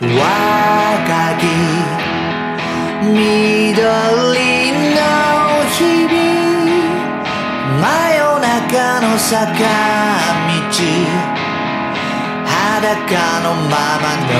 若き緑の日々真夜中の坂道裸のままの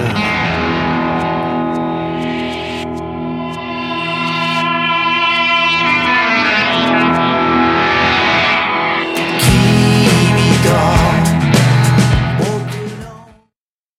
Yeah.